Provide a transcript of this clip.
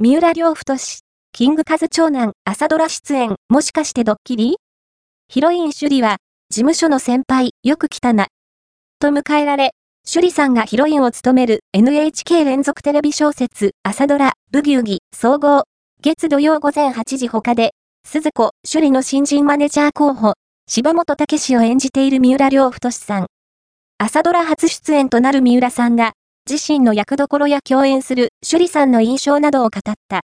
三浦亮太氏、キングカズ長男、朝ドラ出演、もしかしてドッキリ？ヒロインシュリは、事務所の先輩、よく来たな。と迎えられ、シュリさんがヒロインを務める NHK 連続テレビ小説、朝ドラ、ブギウギ、総合、月土曜午前8時他で、鈴子、シュリの新人マネジャー候補、柴本武史を演じている三浦亮太さん。朝ドラ初出演となる三浦さんが、自身の役どころや共演する趣里さんの印象などを語った。